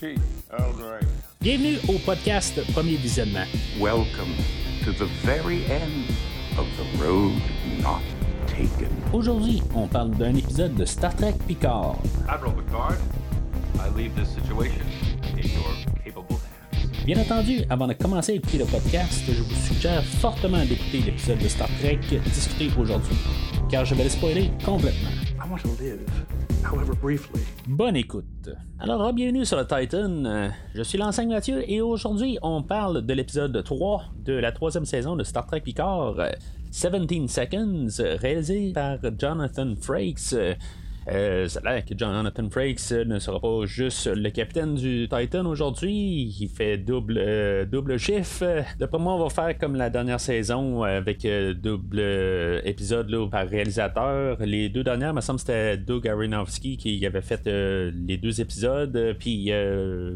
tea. Earl Grey. Bienvenue au podcast Premier Visionnement. Welcome to the very end of the road not taken. Aujourd'hui, on parle d'un épisode de Star Trek Picard. Admiral Picard, I leave this situation in your capable hands. Bien entendu, avant de commencer à écouter le podcast, je vous suggère fortement d'écouter l'épisode de Star Trek discuté aujourd'hui, car je vais le spoiler complètement. I want to live, however briefly. Bonne écoute. Alors, bienvenue sur le Titan. Euh, Je suis l'enseigne Mathieu et aujourd'hui, on parle de l'épisode 3 de la troisième saison de Star Trek Picard, euh, 17 Seconds, euh, réalisé par Jonathan Frakes. Euh, ça l'air que Jonathan Frakes euh, ne sera pas juste le capitaine du Titan aujourd'hui. Il fait double, euh, double chiffre. D'après moi, on va faire comme la dernière saison euh, avec double épisode par réalisateur. Les deux dernières, me semble, c'était Doug Aronofsky qui avait fait les deux épisodes. Puis,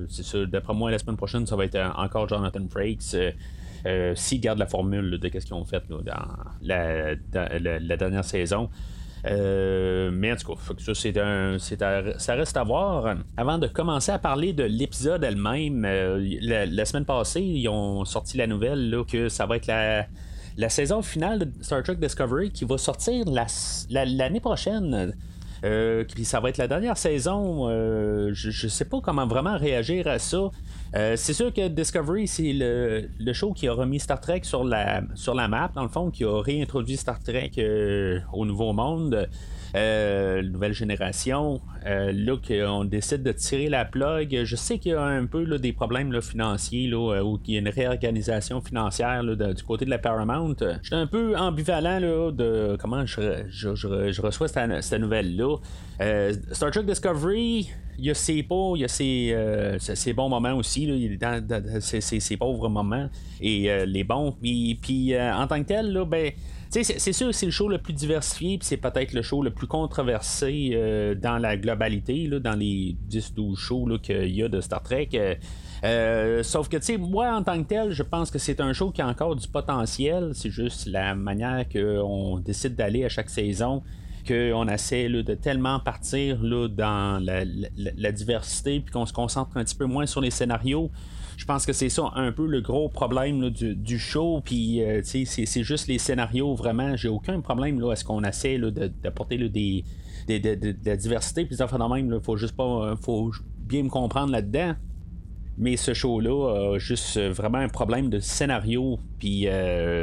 c'est ça, d'après moi, la semaine prochaine, ça va être encore Jonathan Frakes. S'ils gardent la formule de ce qu'ils ont fait dans la dernière saison. Euh, mais en tout cas, ça, c'est un, ça reste à voir. Avant de commencer à parler de l'épisode elle-même, euh, la, semaine passée, ils ont sorti la nouvelle que ça va être la, saison finale de Star Trek Discovery qui va sortir la- la- l'année prochaine. Euh, puis ça va être la dernière saison. euh, je, je sais pas comment vraiment réagir à ça. Euh, c'est sûr que Discovery, c'est le, le show qui a remis Star Trek sur la, sur la map, dans le fond, qui a réintroduit Star Trek au Nouveau Monde. Euh, nouvelle génération. Euh, là, qu'on décide de tirer la plug. Je sais qu'il y a un peu là, des problèmes là, financiers, là, euh, ou qu'il y a une réorganisation financière du côté de la Paramount. J'étais un peu ambivalent là, de comment je, je, je- je reçois cette, cette nouvelle-là. Star Trek Discovery, il y a ses beaux, il y a ses, ses- bons moments aussi, là, il dans, dans- ses, ses- pauvres moments et euh, les bons. Puis, puis, euh, en tant que tel, là, ben, c'est sûr c'est le show le plus diversifié, puis c'est peut-être le show le plus controversé euh, dans la globalité, là, dans les 10-12 shows qu'il y a de Star Trek. Euh, euh, sauf que, tu sais, moi, en tant que tel, je pense que c'est un show qui a encore du potentiel. C'est juste la manière qu'on décide d'aller à chaque saison qu'on essaie de tellement partir là, dans la diversité, puis qu'on se concentre un petit peu moins sur les scénarios. Je pense que c'est ça un peu le gros problème du, show. Puis, euh, c'est, juste les scénarios, vraiment. J'ai aucun problème là, à ce qu'on essaie de- d'apporter là, des, des- de, de- de la diversité. Puis, ça fait de même, là, faut juste pas. euh, faut bien me comprendre là-dedans. Mais ce show-là a juste euh, vraiment un problème de scénario. Puis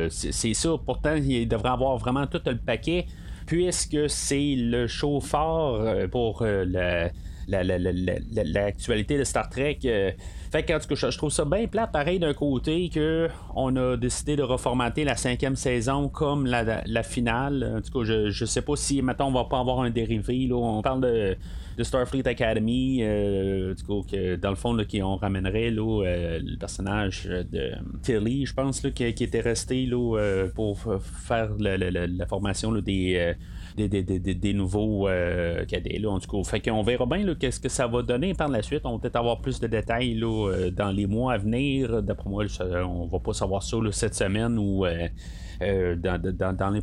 c'est ça. Pourtant, il devrait avoir vraiment tout le paquet. Puisque c'est le show fort pour euh, la- la- la- la- la- l'actualité de Star Trek. euh. Fait que, tout cas, je, trouve ça bien plat, pareil d'un côté, que on a décidé de reformater la cinquième saison comme la, finale. En tout cas, je, je sais pas si, maintenant on va pas avoir un dérivé. Là. On parle de, de Starfleet Academy, euh, en tout cas, que, dans le fond, là, on ramènerait là, euh, le personnage de Tilly, je pense, là, qui, était resté là, euh, pour faire la, formation des. Des, nouveaux euh, cadets. Là, en tout cas, fait verra bien qu'est-ce que ça va donner par la suite. On va peut-être avoir plus de détails là, euh, dans les mois à venir. D'après moi, on va pas savoir ça cette semaine ou euh, dans, dans- les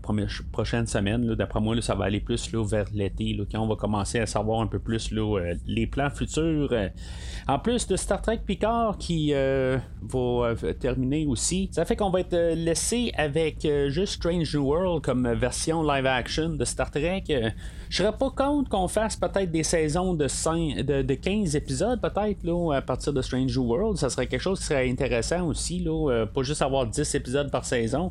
prochaines semaines. D'après moi, ça va aller plus vers l'été, on va commencer à savoir un peu plus les plans futurs. En plus de Star Trek Picard qui va terminer aussi, ça fait qu'on va être laissé avec juste Strange New World comme version live action de Star Trek. Euh, je serais pas contre qu'on fasse peut-être des saisons de, 5, de, de 15 épisodes, peut-être, là, à partir de Strange World. Ça serait quelque chose qui serait intéressant aussi, là, euh, pas juste avoir 10 épisodes par saison.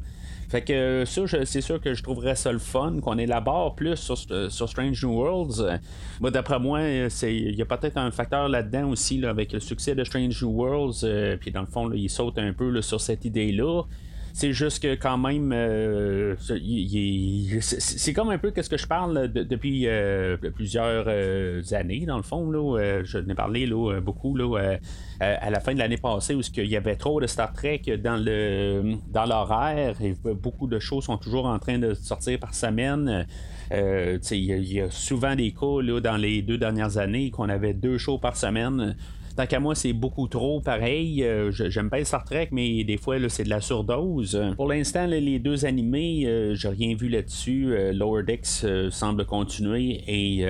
Fait que euh, ça, c'est sûr que je trouverais ça le fun, qu'on élabore plus sur, Strange New Worlds. D'après moi, il y a peut-être un facteur là-dedans aussi, avec le succès de Strange New Worlds. Puis dans le fond, là, il saute un peu sur cette idée-là. C'est juste que quand même, euh, c'est- comme un peu ce que je parle de- depuis euh, plusieurs euh, années, dans le fond. Là, je n'ai parlé là, beaucoup là, à la fin de l'année passée où il y avait trop de Star Trek dans le dans l'horaire et beaucoup de choses sont toujours en train de sortir par semaine. Il y, y a souvent des cas dans les deux dernières années qu'on avait deux shows par semaine. Tant qu'à moi, c'est beaucoup trop pareil. Euh, j'aime pas Star Trek, mais des fois, c'est de la surdose. Pour l'instant, les deux animés, euh, j'ai rien vu là-dessus. Euh, Lower Decks semble continuer et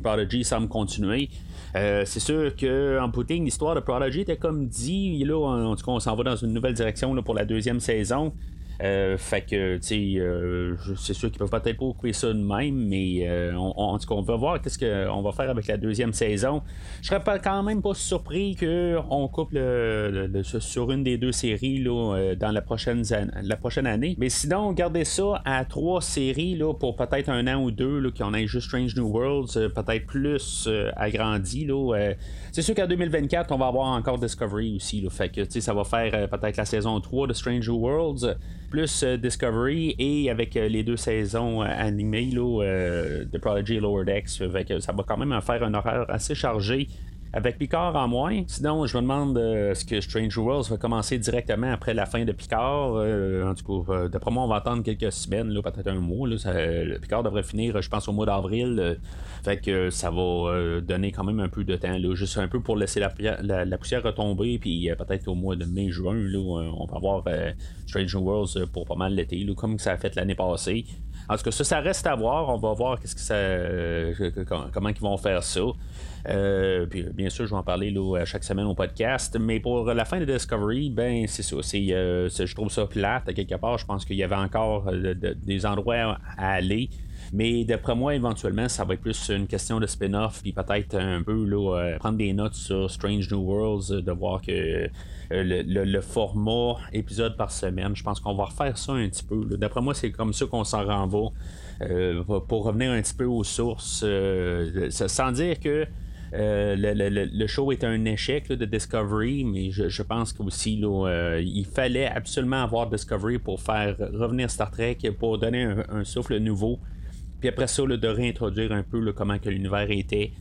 Prodigy semble continuer. c'est sûr qu'en Putin, l'histoire de Prodigy était comme dit. Là, en, tout cas, on s'en va dans une nouvelle direction pour la deuxième saison. Euh, fait que, tu sais, euh, c'est sûr qu'ils peuvent peut-être pas couper ça de même, mais euh, on, en tout cas, on va voir qu'est-ce qu'on va faire avec la deuxième saison. Je serais quand même pas surpris qu'on coupe sur une des deux séries là, dans la prochaine, la prochaine année. Mais sinon, gardez ça à trois séries là, pour peut-être un an ou deux, là, qu'on ait juste Strange New Worlds, peut-être plus agrandi. Là, c'est sûr qu'en 2024, on va avoir encore Discovery aussi. Là, fait que ça va faire peut-être la saison 3 de Strange New Worlds plus euh, Discovery et avec euh, les deux saisons euh, animées de Prodigy et Lower Decks. ça va quand même faire un horaire assez chargé avec Picard en moins. Sinon, je me demande euh, est-ce que Strange Worlds va commencer directement après la fin de Picard? Euh, en tout cas, euh, d'après moi, on va attendre quelques semaines, peut-être un mois. Picard devrait finir, je pense, au mois d'avril. fait que ça va donner quand même un peu de temps, juste un peu pour laisser la, poussière retomber. Puis peut-être au mois de mai-juin, on va avoir Strange Worlds pour pas mal l'été, comme ça a fait l'année passée. En tout cas, ça, ça reste à voir. On va voir ça, comment ils vont faire ça. Euh, puis bien sûr, je vais en parler là, chaque semaine au podcast. Mais pour la fin de Discovery, ben c'est ça. Euh, je trouve ça plate. À quelque part, je pense qu'il y avait encore euh, des endroits à aller. Mais d'après moi, éventuellement, ça va être plus une question de spin-off, puis peut-être un peu là, prendre des notes sur Strange New Worlds, de voir que le, format épisode par semaine, je pense qu'on va refaire ça un petit peu. D'après moi, c'est comme ça qu'on s'en renvoie. pour revenir un petit peu aux sources, sans dire que euh, le, show est un échec de Discovery, mais je, pense qu'aussi euh, il fallait absolument avoir Discovery pour faire revenir Star Trek, pour donner un, souffle nouveau. Puis après ça, de réintroduire un peu comment que l'univers était.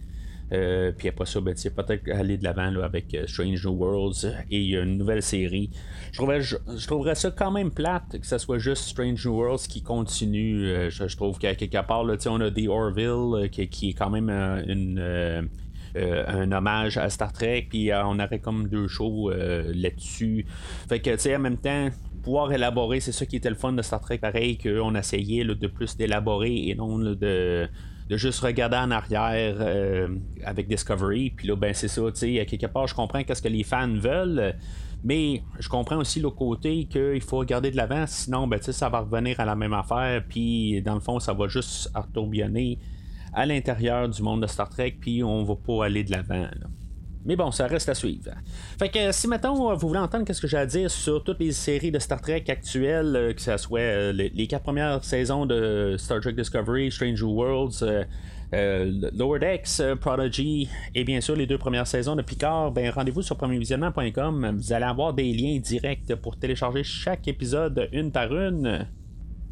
Euh, puis après ça, ben, peut-être aller de l'avant avec Strange New Worlds et une nouvelle série. Je, trouverais, je, ça quand même plate que ce soit juste Strange New Worlds qui continue. Je, trouve qu'à quelque part, là, on a The Orville qui, est quand même euh, un hommage à Star Trek, puis euh, on aurait comme deux shows euh, là-dessus. Fait que, tu en même temps, pouvoir élaborer, c'est ça qui était le fun de Star Trek, pareil, qu'on essayait de plus d'élaborer et non de, de juste regarder en arrière avec Discovery. Puis là, ben c'est ça, tu sais, quelque part, je comprends qu'est-ce que les fans veulent. Mais je comprends aussi le côté qu'il faut regarder de l'avant, sinon ben, ça va revenir à la même affaire, puis dans le fond, ça va juste retourbillonner à l'intérieur du monde de Star Trek, puis on va pas aller de l'avant. Mais bon, ça reste à suivre. Fait que si maintenant vous voulez entendre qu'est-ce que j'ai à dire sur toutes les séries de Star Trek actuelles, euh, que ce soit euh, les, quatre premières saisons de Star Trek Discovery, Stranger Worlds, euh, Lower Decks, Prodigy et bien sûr les deux premières saisons de Picard, ben rendez-vous sur premiervisionnement.com. Vous allez avoir des liens directs pour télécharger chaque épisode une par une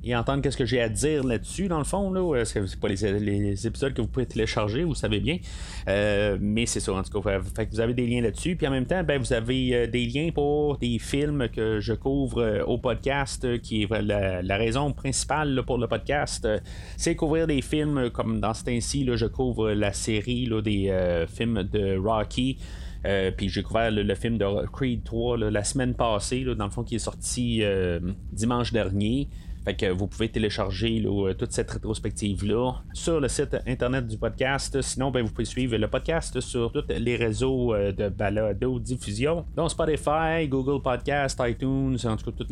et entendre qu'est-ce que j'ai à dire là-dessus, dans le fond. Là. C'est pas les, épisodes que vous pouvez télécharger, vous savez bien. Euh, mais c'est ça, en tout cas. Vous avez des liens là-dessus. Puis en même temps, ben, vous avez euh, des liens pour des films que je couvre euh, au podcast, qui est la, raison principale pour le podcast. c'est couvrir des films comme dans ce temps-ci, je couvre la série des films de Rocky. puis j'ai couvert le, film de Creed 3 la semaine passée, dans le fond, qui est sorti dimanche dernier. Fait que vous pouvez télécharger euh, toute cette rétrospective-là sur le site internet du podcast. Sinon, ben, vous pouvez suivre le podcast sur tous les réseaux euh, de balado diffusion, dont Spotify, Google Podcast, iTunes, en tout cas, tout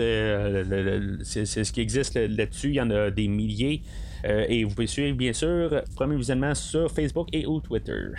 c'est ce qui existe là-dessus. Il y en a des milliers. Euh, et vous pouvez suivre, bien sûr, premier visionnement sur Facebook et ou Twitter.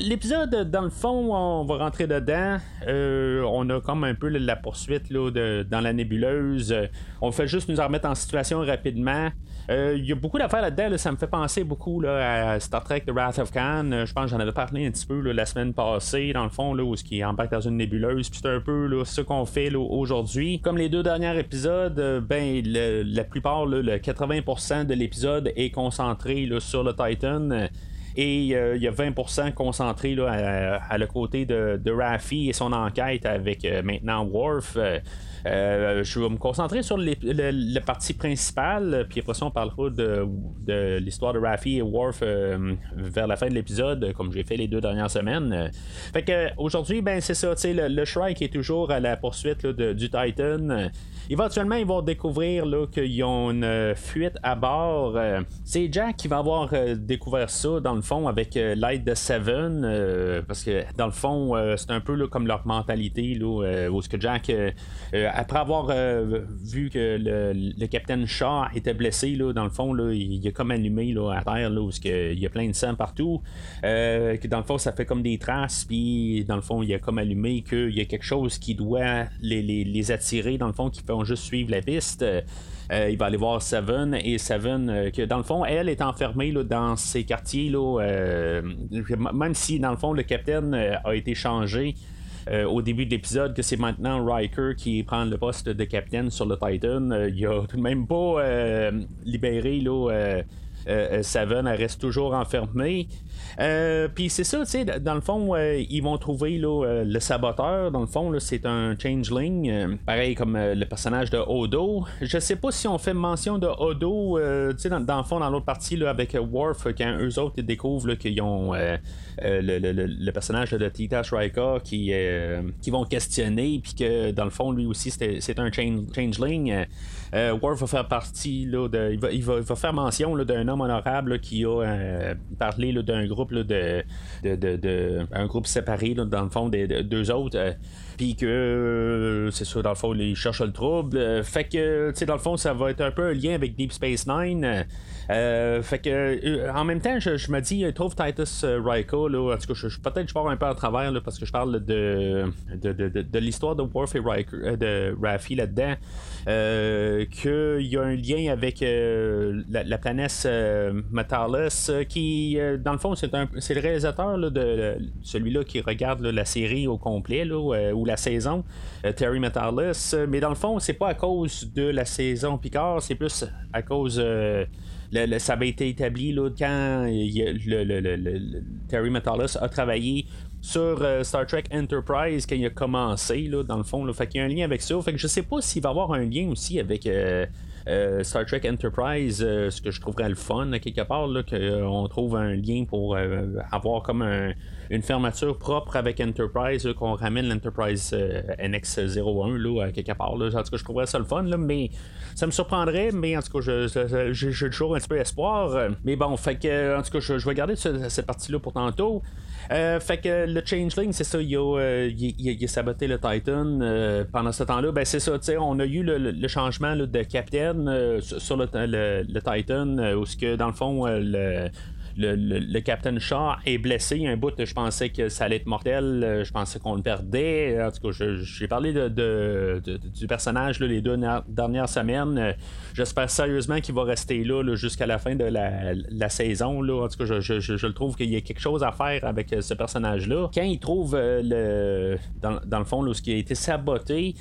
l'épisode, dans le fond, on va rentrer dedans. Euh, on a comme un peu la poursuite là, de, dans la nébuleuse. On fait juste nous en remettre en situation rapidement. Euh, il y a beaucoup d'affaires là-dedans. ça me fait penser beaucoup à Star Trek The Wrath of Khan. je pense que j'en avais parlé un petit peu la semaine passée, dans le fond, là, où ce qui embarque dans une nébuleuse. Puis c'est un peu là, ce qu'on fait aujourd'hui. Comme les deux derniers épisodes, ben la plupart, le 80% de l'épisode est concentré sur le Titan. Et il y a 20% concentré à, le côté de, de Raffi et son enquête avec maintenant Worf. Euh, je vais me concentrer sur le, partie principale, puis après ça, on parlera de, l'histoire de Raffi et Worf euh, vers la fin de l'épisode, comme j'ai fait les deux dernières semaines. Fait que aujourd'hui, ben c'est ça, le, le Shrike est toujours à la poursuite du Titan. Éventuellement, ils vont découvrir qu'ils ont une euh, fuite à bord. Euh, c'est Jack qui va avoir euh, découvert ça, dans le fond, avec l'aide de Seven. parce que, dans le fond, c'est un peu comme leur mentalité, là, où ce que Jack, après avoir vu que le, capitaine Shaw était blessé, là, dans le fond, là, il, a comme allumé là, à terre, là, où il y a plein de sang partout. que dans le fond, ça fait comme des traces, puis dans le fond, il a comme allumé qu'il y a quelque chose qui doit les, attirer, dans le fond, qui fait juste suivre la piste. Euh, il va aller voir Seven et Seven, euh, que dans le fond, elle est enfermée là, dans ces quartiers. Là, euh, même si dans le fond, le capitaine a été changé. Au début de l'épisode, que c'est maintenant Riker qui prend le poste de capitaine sur le Titan. il a tout de même pas libéré là, Seven, elle reste toujours enfermée. Euh, puis c'est ça, tu sais, dans le fond, euh, ils vont trouver là, euh, le saboteur. Dans le fond, c'est un changeling, pareil comme le personnage de Odo. Je sais pas si on fait mention de Odo, tu sais, dans, le fond, dans l'autre partie, là, avec Worf, quand eux autres découvrent qu'ils ont le, personnage de Tita Shrika qui, qui vont questionner, puis que dans le fond, lui aussi, c'est un changeling. Worf va faire partie, là, de, il, va, va, faire mention d'un homme honorable qui a parlé d'un groupe de, de, un groupe séparé dans le fond des deux autres. Euh, puis que euh, c'est ça, dans le fond, ils cherchent le trouble. Euh, fait que, tu sais, dans le fond, ça va être un peu un lien avec Deep Space Nine. fait que, en même temps, je, me dis, trouve Titus Ryko, là, en tout cas, peut-être je pars un peu à travers parce que je parle de, de, de, l'histoire de Worf et de Raffi là-dedans. qu'il y a un lien avec la, planète Metalis qui, dans le fond, c'est le réalisateur de, celui-là qui regarde la série au complet euh, ou la saison, euh, Terry Metalis. Mais dans le fond, c'est pas à cause de la saison Picard, c'est plus à cause. Euh, ça avait été établi là, quand Terry Metalis a travaillé sur Star Trek Enterprise quand il a commencé, là, dans le fond. Là, fait qu'il y a un lien avec ça. Fait que je sais pas s'il va avoir un lien aussi avec euh, Star Trek Enterprise, euh, ce que je trouverais le fun, quelque part, qu'on euh, trouve un lien pour avoir comme une fermeture propre avec Enterprise, qu'on ramène l'Enterprise NX01 là, quelque part. Là. En tout cas, je trouverais ça le fun, là, mais ça me surprendrait, mais en tout cas, j'ai toujours un petit peu espoir. Mais bon, fait que, en tout cas, je, vais garder cette partie-là pour tantôt. Euh, fait que le Changeling, c'est ça, il a, euh, a, saboté le Titan euh, pendant ce temps-là. Ben, c'est ça, on a eu le, changement de capitaine sur le, le, Titan, où ce que dans le fond, le le, Captain Shaw est blessé. Un bout, je pensais que ça allait être mortel. Euh, je pensais qu'on le perdait. En tout cas, j'ai parlé du personnage les deux dernières semaines. Euh, j'espère sérieusement qu'il va rester là, jusqu'à la fin de la, saison. En tout cas, je, le trouve qu'il y a quelque chose à faire avec euh, ce personnage-là. Quand il trouve le dans, le fond là, ce qui a été saboté,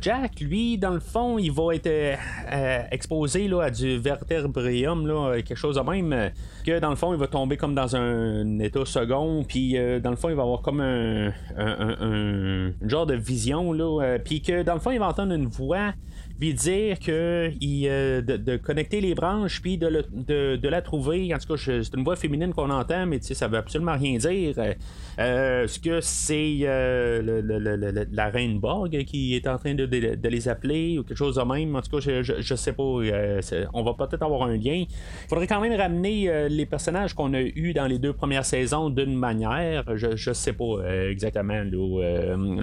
Jack, lui, dans le fond, il va être exposé à du vertébrium, quelque chose de même, que dans le fond, va tomber comme dans un, état second, puis dans le fond, il va avoir comme un, genre de vision, là, puis que dans le fond, il va entendre une voix puis dire que il, de, connecter les branches puis de, de, la trouver en tout cas c'est une voix féminine qu'on entend mais ça veut absolument rien dire est-ce que c'est la reine Borg qui est en train de, les appeler ou quelque chose de même. En tout cas, je, je, sais pas. Euh, on va peut-être avoir un lien. Il faudrait quand même ramener euh, les personnages qu'on a eu dans les deux premières saisons d'une manière. Je, je sais pas euh, exactement.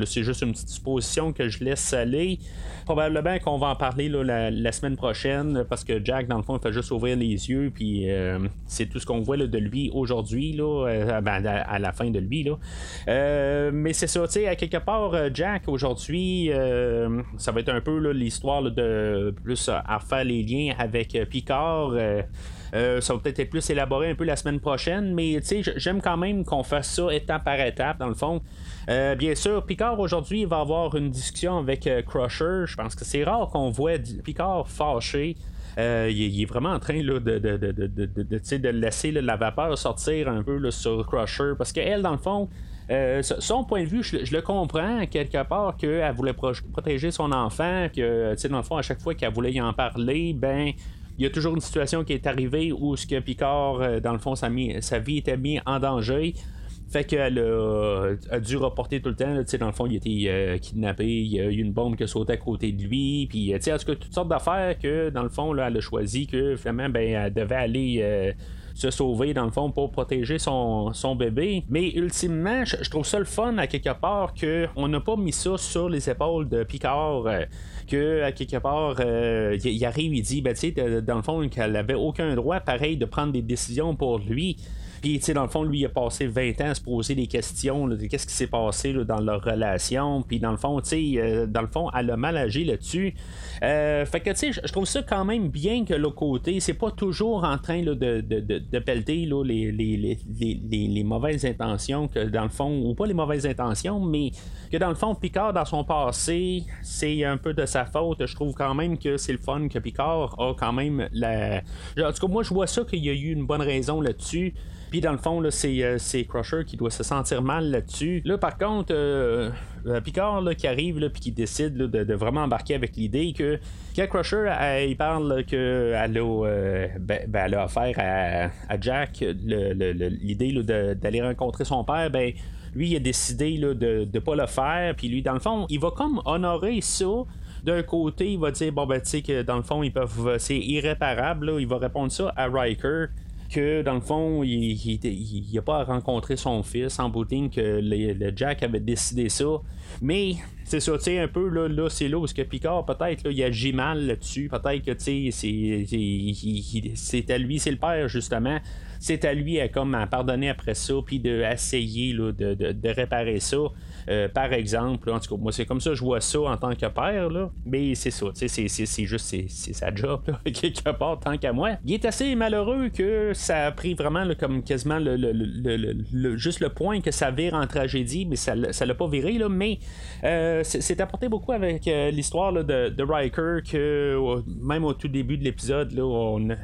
C'est juste une petite supposition que je laisse aller. Probablement qu'on va en parler la, semaine prochaine parce que Jack, dans le fond, il fait juste ouvrir les yeux. Puis c'est tout ce qu'on voit de lui aujourd'hui, là, ben, à, la fin de lui. Là. mais c'est ça, tu sais, à quelque part, Jack aujourd'hui, euh, ça va être un peu l'histoire de plus à faire les liens avec euh, Picard. Euh, ça va peut-être être plus élaboré un peu la semaine prochaine, mais j'aime quand même qu'on fasse ça étape par étape, dans le fond. bien sûr, Picard aujourd'hui va avoir une discussion avec Crusher. Je pense que c'est rare qu'on voit Picard fâché il, est vraiment en train de, de, de, de, laisser la vapeur sortir un peu sur Crusher. Parce qu'elle, dans le fond, son point de vue, je, le comprends quelque part qu'elle voulait protéger son enfant, que dans le fond, à chaque fois qu'elle voulait y en parler, ben il y a toujours une situation qui est arrivée où ce que Picard, dans le fond, sa, vie était mise en danger. Fait qu'elle a, dû reporter tout le temps. dans le fond, il a été euh, kidnappé, il y a eu une bombe qui a sauté à côté de lui. Puis, en tout toutes sortes d'affaires que, dans le fond, là, elle a choisi que, finalement, ben, elle devait aller. Euh, se sauver dans le fond pour protéger son, bébé. Mais ultimement, je, trouve ça le fun à quelque part qu'on n'a pas mis ça sur les épaules de Picard. Euh, que à quelque part il arrive, il dit ben, tu sais, dans le fond qu'elle avait aucun droit pareil de prendre des décisions pour lui. Puis, tu sais, dans le fond, lui, il a passé 20 ans à se poser des questions de qu'est-ce qui s'est passé dans leur relation. Puis, dans le fond, tu sais, euh, dans le fond, elle a mal agi là-dessus. Euh, fait que, tu sais, je trouve ça quand même bien que l'autre côté, c'est pas toujours en train de, de, de, pelleter les, les, les, les, mauvaises intentions, que dans le fond, ou pas les mauvaises intentions, mais que dans le fond, Picard, dans son passé, c'est un peu de sa faute. Je trouve quand même que c'est le fun que Picard a quand même la. En tout cas, moi, je vois ça qu'il y a eu une bonne raison là-dessus. Dans le fond, euh, c'est, Crusher qui doit se sentir mal là-dessus. Là, par contre, euh, euh, Picard qui arrive puis qui décide de, vraiment embarquer avec l'idée que quand Crusher il parle qu'elle a, ben, ben, a offert à, Jack l'idée d'aller rencontrer son père, ben lui il a décidé de ne pas le faire. Puis lui, dans le fond, il va comme honorer ça d'un côté, il va dire bon ben tu sais que dans le fond ils peuvent c'est irréparable, il va répondre ça à Riker que dans le fond, il n'a pas à rencontrer son fils en boutique que le, Jack avait décidé ça. Mais c'est ça, tu sais, un peu là, là c'est là où que Picard, peut-être, il agit mal là-dessus. Peut-être que, tu sais, c'est à lui, c'est le père, justement. C'est à lui à, comme, à pardonner après ça, puis d'essayer de, de, de, réparer ça. Euh, par exemple, en tout cas, moi, c'est comme ça je vois ça en tant que père, là. mais c'est ça, c'est, c'est juste c'est, sa job, quelque part, tant qu'à moi. Il est assez malheureux que ça a pris vraiment comme quasiment le, juste le point que ça vire en tragédie, mais ça, ça l'a pas viré, là, mais euh, c'est, apporté beaucoup avec euh, l'histoire de, Riker que même au tout début de l'épisode,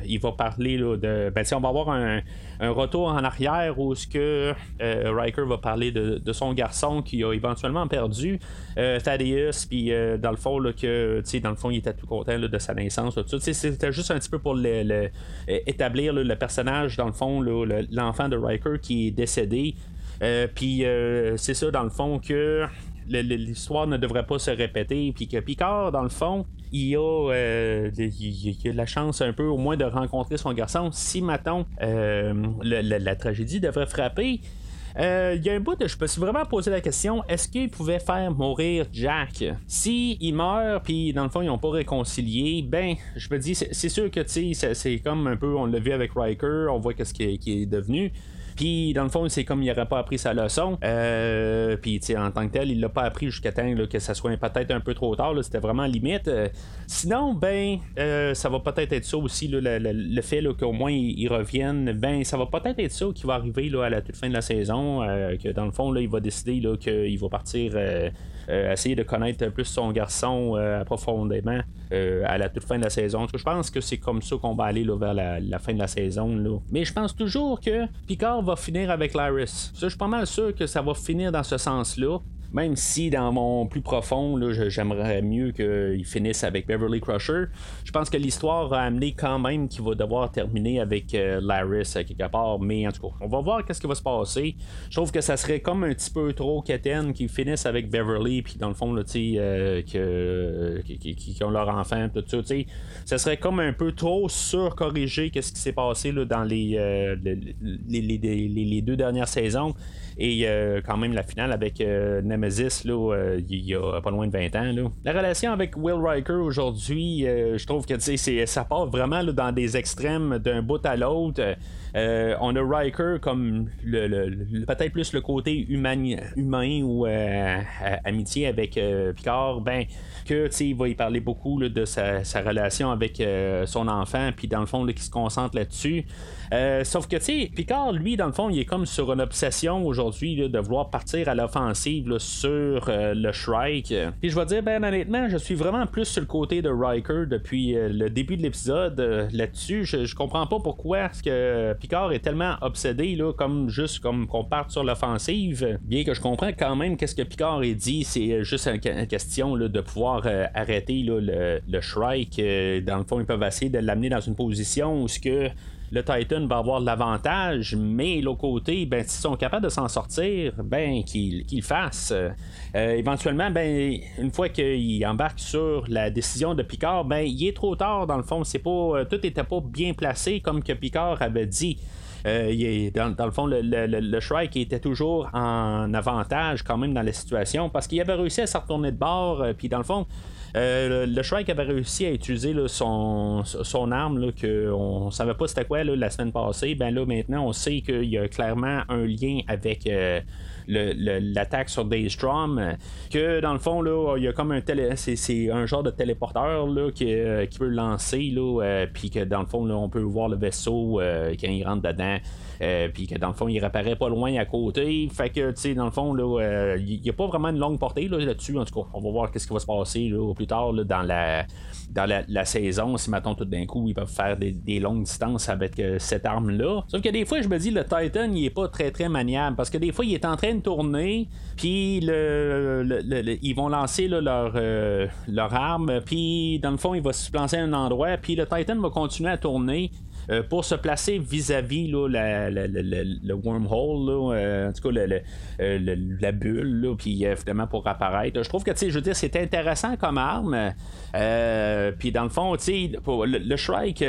il va parler de. Ben, on va avoir un, retour en arrière où ce que Riker va parler de, son garçon qui a éventuellement perdu euh, Thaddeus, puis euh, dans le fond, là, que, dans le fond, il était tout content de sa naissance. C'était juste un petit peu pour le, établir le personnage, dans le fond, l'enfant de Riker qui est décédé. Euh, puis c'est ça, dans le fond, que l'histoire ne devrait pas se répéter, puis que Picard, dans le fond, il a, il a la chance un peu au moins de rencontrer son garçon. Si, maintenant la, tragédie devrait frapper, euh, il y a un bout de je me suis vraiment posé la question est-ce qu'il pouvait faire mourir Jack? Si il meurt, puis dans le fond, ils n'ont pas réconcilié, ben, je me dis, c'est sûr que, tu sais, c'est comme un peu, on l'a vu avec Riker, on voit qu'est-ce qui est devenu. Puis, dans le fond, c'est comme il n'aurait pas appris sa leçon. Euh, puis, en tant que tel, il l'a pas appris jusqu'à temps que ça soit peut-être un peu trop tard. C'était vraiment limite. Euh, sinon, ben, euh, ça va peut-être être ça aussi, le, fait qu'au moins ils, reviennent. Ben, ça va peut-être être ça qui va arriver là, à la toute fin de la saison. que dans le fond, là, il va décider qu'il va partir essayer de connaître plus son garçon profondément à la toute fin de la saison. Je pense que c'est comme ça qu'on va aller vers la, fin de la saison. Mais je pense toujours que Picard va finir avec Laris. je suis pas mal sûr que ça va finir dans ce sens-là. Même si dans mon plus profond, j'aimerais mieux qu'il finisse avec Beverly Crusher, je pense que l'histoire a amené quand même qu'il va devoir terminer avec euh, Laris à quelque part. Mais en tout cas, on va voir qu'est-ce qui va se passer. Je trouve que ça serait comme un petit peu trop quétaine qu'ils finissent avec Beverly, puis dans le fond, là, euh, que, qui, ont leur enfant, tout ça. sais ça serait comme un peu trop surcorrigé qu'est-ce qui s'est passé là, dans euh, les, les, deux dernières saisons. Et euh, quand même la finale avec euh, Nemesis, là, euh, il y a pas loin de 20 ans. La relation avec Will Riker aujourd'hui, je trouve que ça part vraiment dans des extrêmes d'un bout à l'autre. On a Riker comme le, peut-être plus le côté humain, ou amitié avec Picard. Ben, que il va y parler beaucoup de sa, relation avec son enfant, puis dans le fond, qui se concentre là-dessus. sauf que, tu Picard, lui, dans le fond, il est comme sur une obsession aujourd'hui de vouloir partir à l'offensive sur le Shrike. Puis je vais dire, ben honnêtement, je suis vraiment plus sur le côté de Riker depuis le début de l'épisode là-dessus. Je, je, comprends pas pourquoi ce que Picard est tellement obsédé là, comme juste comme qu'on parte sur l'offensive. Bien que je comprends quand même qu'est-ce que Picard a dit, c'est juste une question de pouvoir arrêter le, le, Shrike. dans le fond, ils peuvent essayer de l'amener dans une position où ce que le Titan va avoir l'avantage, mais l'autre côté, ben, s'ils sont capables de s'en sortir, ben, qu'ils le fassent. Euh, éventuellement, ben, une fois qu'ils embarquent sur la décision de Picard, ben, il est trop tard dans le fond. C'est pas, euh, tout n'était pas bien placé comme que Picard avait dit. Euh, dans, le fond, le, le, Shrike était toujours en avantage quand même dans la situation parce qu'il avait réussi à se retourner de bord. puis dans le fond, euh, le Shrike avait réussi à utiliser son, son arme là, que on savait pas c'était quoi la semaine passée. Ben là maintenant on sait qu'il y a clairement un lien avec euh, l'attaque sur Daystrom. Que dans le fond, là, il y a comme un télé, c'est, un genre de téléporteur là, qui, euh, qui peut lancer, là, puis que dans le fond, là, on peut voir le vaisseau quand il rentre dedans. Euh, puis que dans le fond, il réapparaît pas loin à côté. Fait que, tu sais, dans le fond, il euh, n'y a pas vraiment une longue portée là-dessus. en tout cas, on va voir qu'est-ce qui va se passer plus tard dans la saison, si maintenant tout d'un coup ils peuvent faire des, longues distances avec euh, cette arme-là. Sauf que des fois, je me dis, le Titan, il est pas très très maniable parce que des fois, il est en train de tourner, puis ils vont lancer leur, arme, puis dans le fond, il va se placer à un endroit, puis le Titan va continuer à tourner. Euh, pour se placer vis-à-vis le wormhole, euh, en tout cas euh, la bulle, puis évidemment pour apparaître. Je trouve que je veux dire, c'est intéressant comme arme. puis dans le fond, le, Shrike,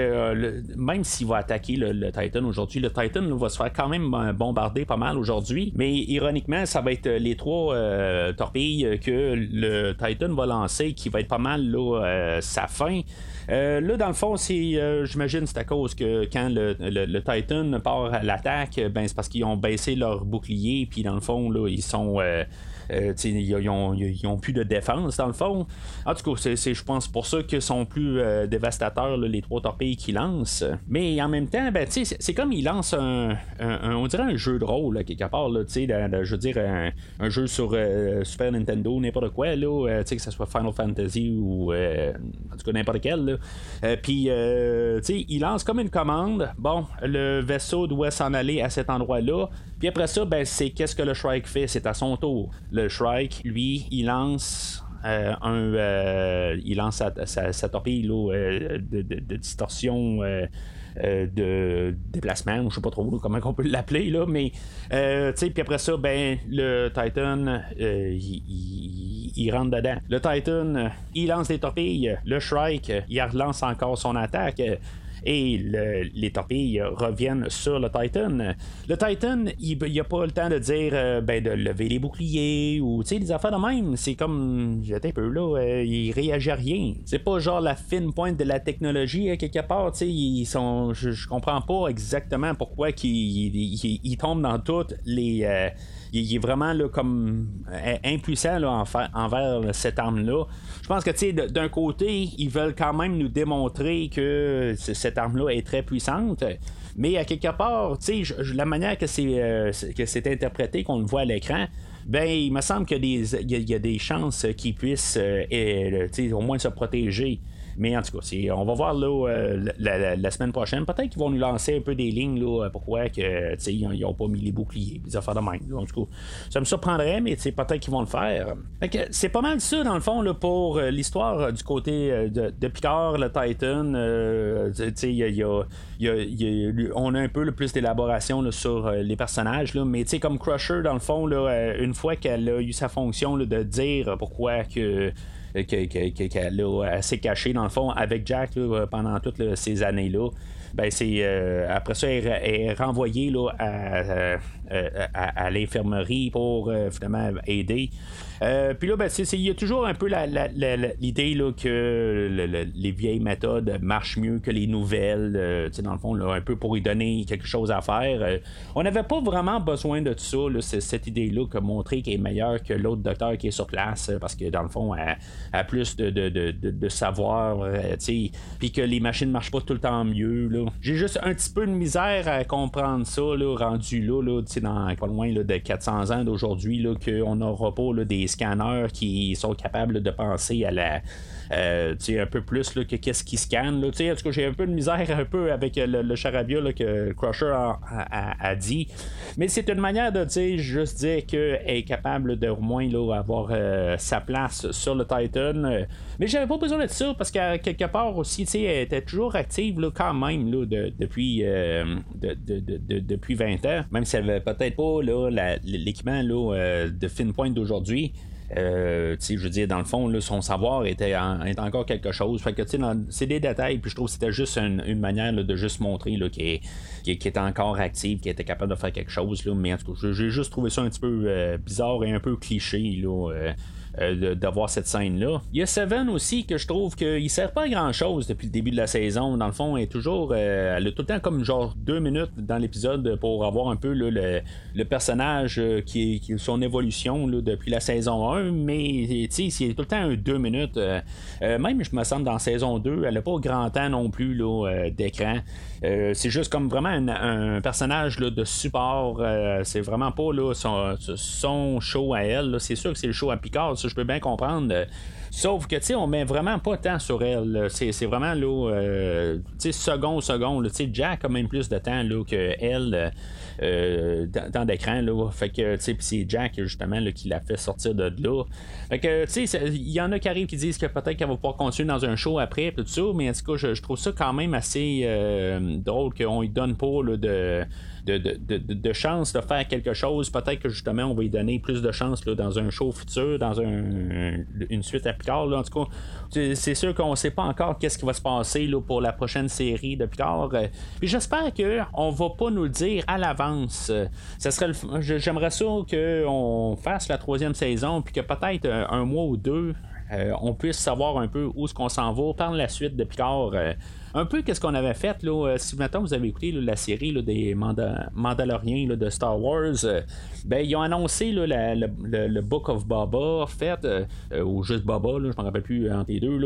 même s'il va attaquer le, Titan aujourd'hui, le Titan va se faire quand même bombarder pas mal aujourd'hui. Mais ironiquement, ça va être les trois torpilles que le Titan va lancer qui va être pas mal là, sa fin. Euh, là, dans le fond, c'est, euh, j'imagine, c'est à cause que quand le, Titan part à l'attaque, ben, c'est parce qu'ils ont baissé leur bouclier, puis dans le fond, là, ils sont. Euh, ils n'ont plus de défense dans le fond. En tout cas, c'est, je pense pour ça qu'ils sont plus euh, dévastateurs, les trois torpilles qu'ils lancent. Mais en même temps, ben, c'est comme ils lancent un, on dirait un jeu de rôle, quelque part. Là, je veux dire, un, jeu sur euh, Super Nintendo, n'importe quoi, là, que ce soit Final Fantasy ou en tout cas n'importe quel. Puis, ils lancent comme une commande. Bon, le vaisseau doit s'en aller à cet endroit-là. Puis après ça, ben, c'est qu'est-ce que le Shrike fait? C'est à son tour. Shrike, lui, il lance euh, un, euh, il lance sa, torpille euh, de, distorsion. de déplacement, je sais pas trop comment on peut l'appeler là, mais puis après ça, ben le Titan, il, il, rentre dedans. Le Titan, il lance des torpilles. Le Shrike, il relance encore son attaque et les torpilles reviennent sur le Titan. Le Titan, il n'y a pas le temps de dire euh, ben, de lever les boucliers ou des affaires de même. C'est comme. J'étais un peu là, euh, il réagit à rien. C'est pas genre la fine pointe de la technologie à quelque part. Ils sont, je, comprends pas exactement pourquoi ils tombent dans toutes les. Euh, il, est vraiment là, comme impuissant là, envers cette arme-là. Je pense que d'un côté, ils veulent quand même nous démontrer que cette arme-là est très puissante. Mais à quelque part, la manière que c'est, euh, que c'est interprété, qu'on le voit à l'écran, ben il me semble qu'il y, a des chances qu'ils puissent euh, au moins se protéger. Mais en tout cas, on va voir là, euh, la, semaine prochaine. Peut-être qu'ils vont nous lancer un peu des lignes là, pourquoi que, ils n'ont pas mis les boucliers, des affaires de même. Cas, ça me surprendrait, mais peut-être qu'ils vont le faire. c'est pas mal ça, dans le fond, là, pour euh, l'histoire euh, du côté de, Picard, le Titan. on a un peu le plus d'élaboration sur les personnages, là, mais comme Crusher, dans le fond, là, une fois qu'elle a eu sa fonction de dire pourquoi que qu'elle a assez caché dans le fond avec Jack pendant toutes ces années-là. Ben c'est euh, après ça elle, est renvoyée là, à, à, l'infirmerie pour euh, finalement aider. Euh, puis là, ben, il y a toujours un peu l'idée que les vieilles méthodes marchent mieux que les nouvelles, euh, dans le fond, un peu pour y donner quelque chose à faire. on n'avait pas vraiment besoin de tout ça, cette idée-là, que montrer qu'elle est meilleure que l'autre docteur qui est sur place, parce que dans le fond, elle a plus de, de, savoir, puis que les machines marchent pas tout le temps mieux. J'ai juste un petit peu de misère à comprendre ça, là, rendu là, dans pas loin de 400 ans d'aujourd'hui, qu'on n'aura pas des scanners qui sont capables de penser à la euh, un peu plus là, que qu'est-ce qui scanne. Là, en tout cas, j'ai un peu de misère un peu avec le, charabia là, que Crusher a, dit. Mais c'est une manière de juste dire qu'elle est capable de au moins là, avoir euh, sa place sur le Titan. Mais j'avais pas besoin de ça parce qu'à quelque part aussi, elle était toujours active là, quand même là, depuis, euh, depuis 20 ans. Même si elle avait peut-être pas l'équipement de Finpoint d'aujourd'hui. Euh, je veux dire, dans le fond, son savoir était, encore quelque chose. Que, c'est des détails, puis je trouve que c'était juste une, manière de juste montrer qu'il est, encore actif, qu'il était capable de faire quelque chose. mais en tout cas, j'ai juste trouvé ça un petit peu euh, bizarre et un peu cliché. Là, euh, euh, d'avoir cette scène-là. Il y a Seven aussi que je trouve qu'il sert pas à grand chose depuis le début de la saison. Dans le fond, elle est toujours. Euh, elle a tout le temps comme genre deux minutes dans l'épisode pour avoir un peu le, personnage euh, qui, est, son évolution depuis la saison 1. Mais tu sais, c'est tout le temps un deux minutes. même, je me sens dans saison 2, elle n'a pas grand temps non plus d'écran. c'est juste comme vraiment un, personnage de support. c'est vraiment pas là, son, show à elle. C'est sûr que c'est le show à Picard je peux bien comprendre. Euh, sauf que, tu sais, on met vraiment pas tant sur elle. C'est, vraiment, là, euh, tu sais, second, second. Tu sais, Jack a même plus de temps, là, que elle. Euh, dans, l'écran. Là. Fait que, tu sais, c'est Jack, justement, qui l'a fait sortir de là. Fait que, tu sais, il y en a qui arrivent qui disent que peut-être qu'elle va pouvoir continuer dans un show après, tout ça, mais en tout cas, je, trouve ça quand même assez drôle qu'on lui donne pas là, de de, de, de, chance de faire quelque chose. Peut-être que justement, on va lui donner plus de chance dans un show futur, dans une suite à Picard. En tout cas, c'est sûr qu'on ne sait pas encore qu'est-ce qui va se passer là, pour la prochaine série de Picard. Puis j'espère qu'on va pas nous le dire à l'avance. Ça serait J'aimerais ça qu'on fasse la troisième saison, puis que peut-être un mois ou deux, euh, on puisse savoir un peu où est-ce qu'on s'en va par la suite de Picard. Euh, un peu qu'est-ce qu'on avait fait là, euh, si maintenant vous avez écouté la série des Mandaloriens de Star Wars, ben ils ont annoncé le, Book of Baba fait ou juste Baba, je ne me rappelle plus entre les deux,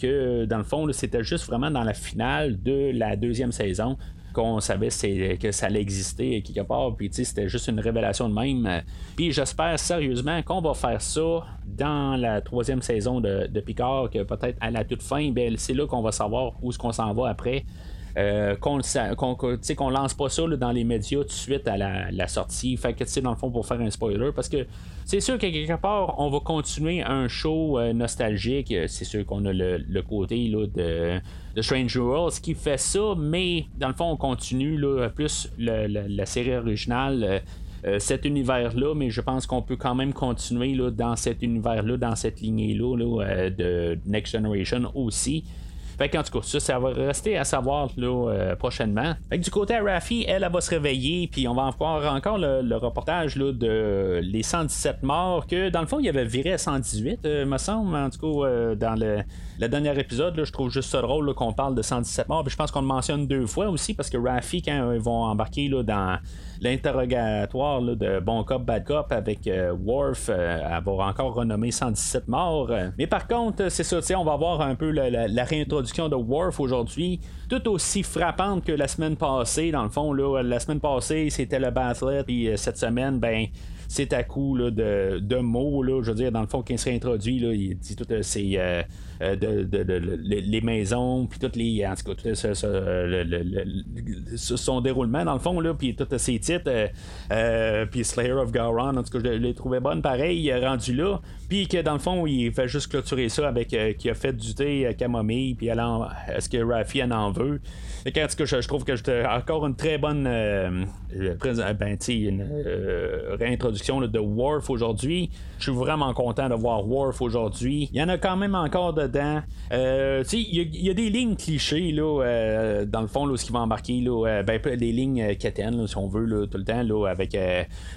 que dans le fond c'était juste vraiment dans la finale de la deuxième saison qu'on savait que ça allait exister quelque part, puis c'était juste une révélation de même. Puis j'espère sérieusement qu'on va faire ça dans la troisième saison de, Picard, que peut-être à la toute fin, ben, c'est là qu'on va savoir où est-ce qu'on s'en va après. Euh, qu'on ne lance pas ça dans les médias tout de suite à la, sortie. Fait que, tu dans le fond, pour faire un spoiler, parce que c'est sûr que quelque part, on va continuer un show euh, nostalgique. C'est sûr qu'on a le, côté là, de, de Strange Worlds qui fait ça, mais dans le fond, on continue là, plus la série originale. Euh, euh, cet univers-là, mais je pense qu'on peut quand même continuer là, dans cet univers-là, dans cette lignée-là là, de Next Generation aussi. Fait qu'en tout cas, ça, va rester à savoir euh, prochainement. Fait que du côté à Rafi, elle, elle, va se réveiller, puis on va voir encore le, reportage là, de les 117 morts, que dans le fond, il y avait viré à 118, euh, me semble, en tout cas, euh, dans le, le, dernier épisode, je trouve juste ça drôle qu'on parle de 117 morts, je pense qu'on le mentionne deux fois aussi, parce que Rafi, quand ils vont embarquer dans l'interrogatoire de Bon Cop, Bad Cop avec euh, Worf, euh, avoir encore renommé 117 morts. Mais par contre, c'est ça, on va voir un peu la, réintroduction de Worf aujourd'hui, tout aussi frappante que la semaine passée. Dans le fond, la semaine passée, c'était le Bathlet, puis euh, cette semaine, ben c'est à coup de, de, mots, là, je veux dire, dans le fond, qu'il se réintroduit, là, il dit toutes ces, euh, de, les maisons, puis toutes les. En tout cas, son déroulement, dans le fond, là, puis tous ces titres, euh, euh, puis Slayer of Garon, en tout cas, je l'ai trouvé bonne pareil, rendu là. Puis que dans le fond, il fait juste clôturer ça avec qui a fait du thé à camomille, puis est-ce que Rafi en en veut? Et quand, je, je, trouve que j'ai encore une très bonne ben, une, réintroduction de Worf aujourd'hui. Je suis vraiment content de voir Worf aujourd'hui. Il y en a quand même encore de euh, il y, a des lignes clichés là, euh, dans le fond là, ce qui va embarquer là, euh, ben, des lignes quétaines si on veut là, tout le temps là, avec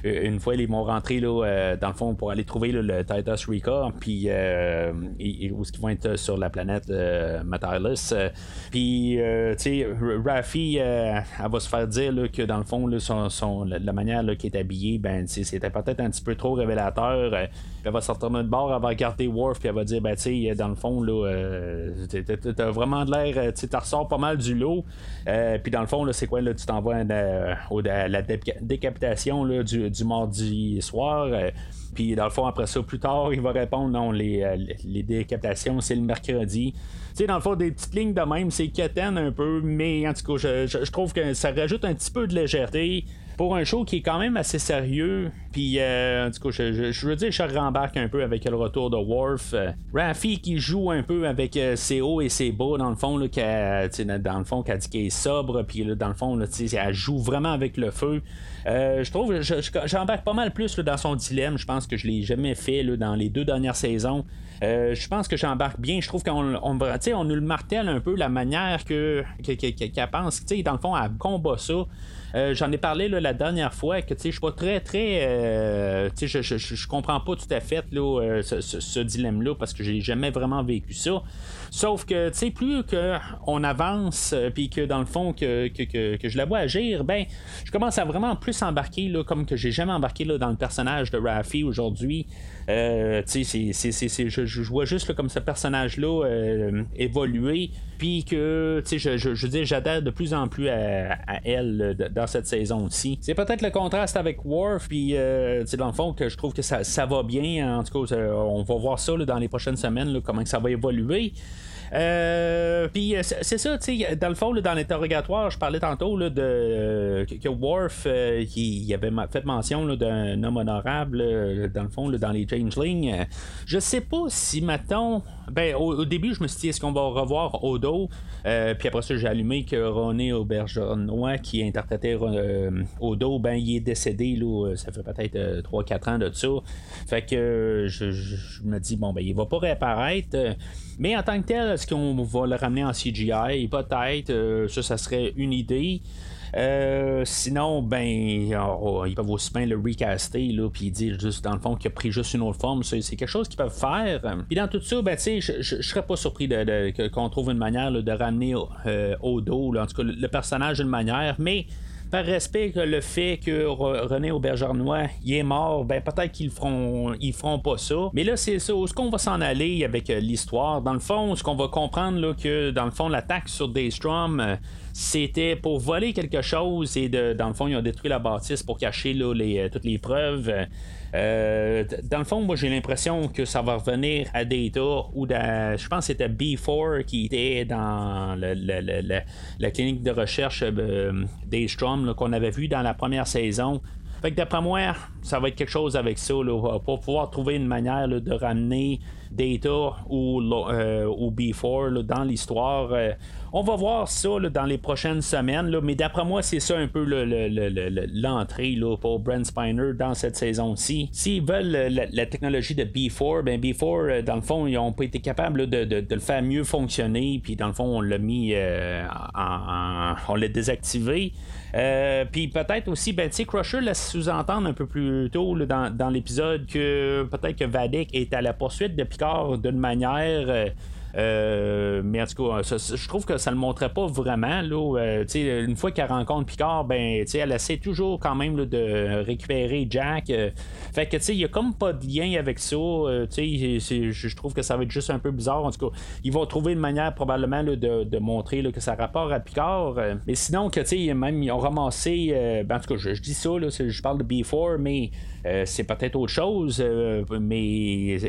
une fois ils vont rentrer là, dans le fond pour aller trouver le Titus Rika puis où ce qu'ils vont être sur la planète Matarless puis Rafi elle va se faire dire que dans le fond la, manière qu'il est habillé ben c'est peut-être un petit peu trop révélateur. elle va sortir de bord, elle va regarder Worf, puis elle va dire, ben, tu sais, dans le fond, là, t'as vraiment de l'air, tu ressors pas mal du lot. puis dans le fond, là, c'est quoi, là, tu t'envoies à, la décapitation là, du, du mardi soir. Puis dans le fond, après ça, plus tard, il va répondre non, les, euh, les décapitations, c'est le mercredi. Tu sais, dans le fond, des petites lignes de même, c'est quétaine un peu, mais en tout cas, je, trouve que ça rajoute un petit peu de légèreté pour un show qui est quand même assez sérieux. Puis, euh, en tout cas, je, veux dire, je rembarque un peu avec le retour de Worf. Euh, Raffi qui joue un peu avec ses hauts et ses bas, dans le fond, là, dans le fond, qui a dit qu'elle est sobre, puis dans le fond, là, elle joue vraiment avec le feu. Euh, je trouve, j'embarque pas mal plus dans son dilemme. Je pense que je l'ai jamais fait dans les deux dernières saisons. Euh, je pense que j'embarque bien. Je trouve qu'on on, nous le martèle un peu la manière que, qu'elle pense. Dans le fond, elle combat ça. Euh, j'en ai parlé la dernière fois que je suis pas très très. Euh, je, je, comprends pas tout à fait là, euh, ce, dilemme-là parce que j'ai jamais vraiment vécu ça. Sauf que plus qu'on avance puis que dans le fond que, que, que, je la vois agir, ben je commence à vraiment plus embarquer là, comme que j'ai jamais embarqué là, dans le personnage de Raffi aujourd'hui. je, je, vois juste comme ce personnage-là évoluer puis que je, je, je dis j'adhère de plus en plus à, à elle cette saison aussi. C'est peut-être le contraste avec Worf, puis euh, dans le fond que je trouve que ça, va bien. En tout cas, on va voir ça dans les prochaines semaines, comment ça va évoluer. Euh, puis euh, c'est ça, tu sais, dans le fond, dans l'interrogatoire, je parlais tantôt de euh, que Worf, il, avait fait mention d'un homme honorable, dans le fond, dans les Changelings. je sais pas si, mettons, ben, au, début, je me suis dit, est-ce qu'on va revoir Odo? puis après ça, j'ai allumé que René Aubergenois, qui interprétait Odo, ben, il est décédé, là, ça fait peut-être 3-4 ans de ça. Fait que je, je, me dis, bon, ben, il va pas réapparaître. Mais en tant que tel, est-ce qu'on va le ramener en CGI Peut-être, euh, ça, ça serait une idée. Euh, sinon, ben, oh, ils peuvent aussi bien le recaster, là, puis dire juste dans le fond qu'il a pris juste une autre forme. C'est, quelque chose qu'ils peuvent faire. Puis dans tout ça, ben, tu sais, je, serais pas surpris de, qu'on trouve une manière de ramener euh, au dos, en tout cas, le personnage d'une manière, mais par respect que le fait que René Aubergernois il est mort, ben peut-être qu'ils feront ils feront pas ça. Mais là c'est ça, où est-ce qu'on va s'en aller avec euh, l'histoire? Dans le fond, ce qu'on va comprendre que dans le fond l'attaque sur Daystrom c'était pour voler quelque chose et de, dans le fond ils ont détruit la bâtisse pour cacher là, les, euh, toutes les preuves. Euh, dans le fond, moi j'ai l'impression que ça va revenir à Data ou je pense que c'était B4 qui était dans la clinique de recherche euh, Daystrom qu'on avait vu dans la première saison. Fait que d'après moi, ça va être quelque chose avec ça, pour pouvoir trouver une manière de ramener Data ou, euh, ou B4 dans l'histoire. Euh, on va voir ça dans les prochaines semaines, mais d'après moi, c'est ça un peu l'entrée pour Brent Spiner dans cette saison-ci. S'ils veulent la, technologie de B4, ben B4, euh, dans le fond, ils n'ont pas été capables de, le faire mieux fonctionner, puis dans le fond, on l'a mis en, on l'a désactivé. puis peut-être aussi, ben, Crusher laisse sous-entendre un peu plus tôt dans, l'épisode que peut-être que Vadik est à la poursuite de d'une manière euh, euh, mais en tout cas, je trouve que ça le montrait pas vraiment. Là, euh, une fois qu'elle rencontre Picard, ben, elle essaie toujours quand même de récupérer Jack. Euh. fait que il y a comme pas de lien avec ça. je trouve que ça va être juste un peu bizarre. En tout cas, ils vont trouver une manière probablement de, montrer que ça rapport à Picard. mais sinon, que même ils ont ramassé. Ben, en tout cas, je, dis ça, je parle de B4, mais c'est peut-être autre chose. mais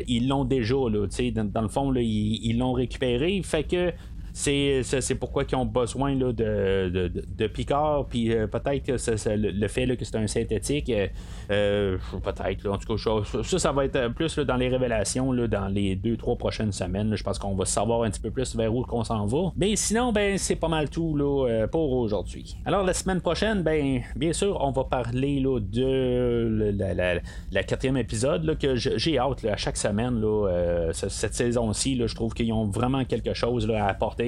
ils l'ont déjà. Là, dans, dans le fond, ils l'ont récupérer. Fait que c'est, pourquoi ils ont besoin là, de, de, de, Picard, puis euh, peut-être que le, fait là, que c'est un synthétique, euh, euh, peut-être, en tout cas, ça, ça va être plus dans les révélations dans les deux, trois prochaines semaines. je pense qu'on va savoir un petit peu plus vers où qu'on s'en va. Mais sinon, ben, c'est pas mal tout pour aujourd'hui. Alors, la semaine prochaine, ben, bien sûr, on va parler de la, la, quatrième épisode que j'ai hâte à chaque semaine, cette saison-ci. je trouve qu'ils ont vraiment quelque chose à apporter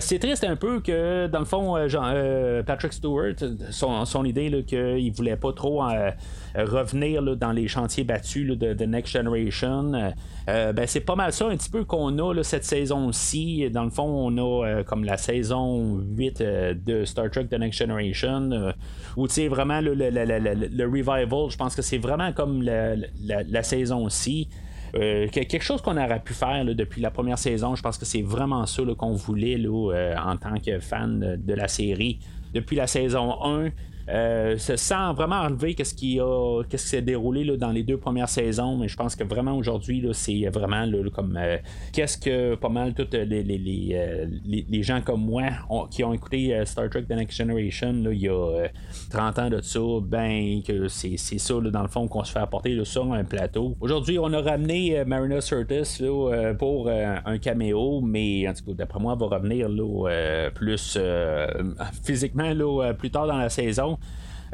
c'est triste un peu que, dans le fond, Jean, Patrick Stewart, son, idée qu'il voulait pas trop revenir dans les chantiers battus de, de, Next Generation. ben, c'est pas mal ça un petit peu qu'on a cette saison-ci. Dans le fond, on a comme la saison 8 de Star Trek The Next Generation, où tu vraiment le, revival, je pense que c'est vraiment comme la, saison-ci. Euh, quelque chose qu'on aurait pu faire depuis la première saison, je pense que c'est vraiment ça qu'on voulait euh, en tant que fan de la série. Depuis la saison 1, euh, sans vraiment enlever qu'est-ce qui qu'est-ce qui s'est déroulé dans les deux premières saisons, mais je pense que vraiment aujourd'hui c'est vraiment comme euh, qu'est-ce que pas mal tous les, euh, gens comme moi qui ont écouté Star Trek The Next Generation il y a 30 ans de ça, ben que c'est, ça dans le fond qu'on se fait apporter sur un plateau. Aujourd'hui on a ramené Marina Curtis pour un caméo, mais en tout cas d'après moi elle va revenir plus physiquement plus tard dans la saison.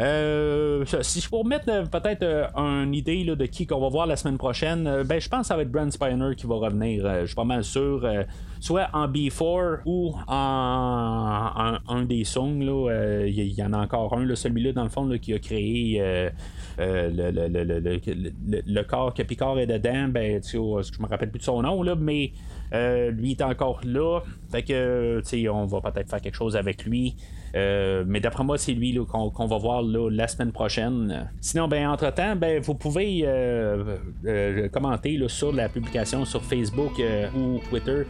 Euh, si je peux mettre euh, peut-être euh, une idée de qui qu'on va voir la semaine prochaine, ben, je pense que ça va être Brent Spiner qui va revenir. je suis pas mal sûr. soit en B4 ou en, un des songs. Il y, en a encore un, celui-là, dans le fond, qui a créé le, corps que Picard est dedans. Ben, je me rappelle plus de son nom, là, mais lui est encore là. Fait que, on va peut-être faire quelque chose avec lui. Euh, mais d'après moi, c'est lui qu'on, va voir la semaine prochaine. Sinon, ben, entre-temps, ben, vous pouvez euh, euh, commenter sur la publication sur Facebook ou Twitter.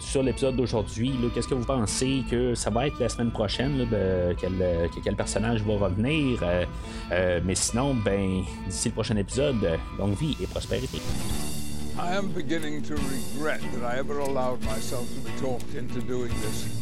sur l'épisode d'aujourd'hui, qu'est-ce que vous pensez que ça va être la semaine prochaine, de quel, personnage va revenir. mais sinon, ben, d'ici le prochain épisode, longue vie et prospérité. I am beginning to regret that I ever allowed myself to be talked into doing this.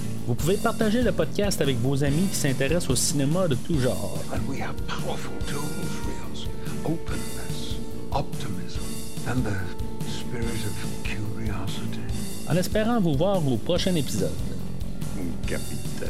Vous pouvez partager le podcast avec vos amis qui s'intéressent au cinéma de tout genre. En espérant vous voir au prochain épisode. Capitaine,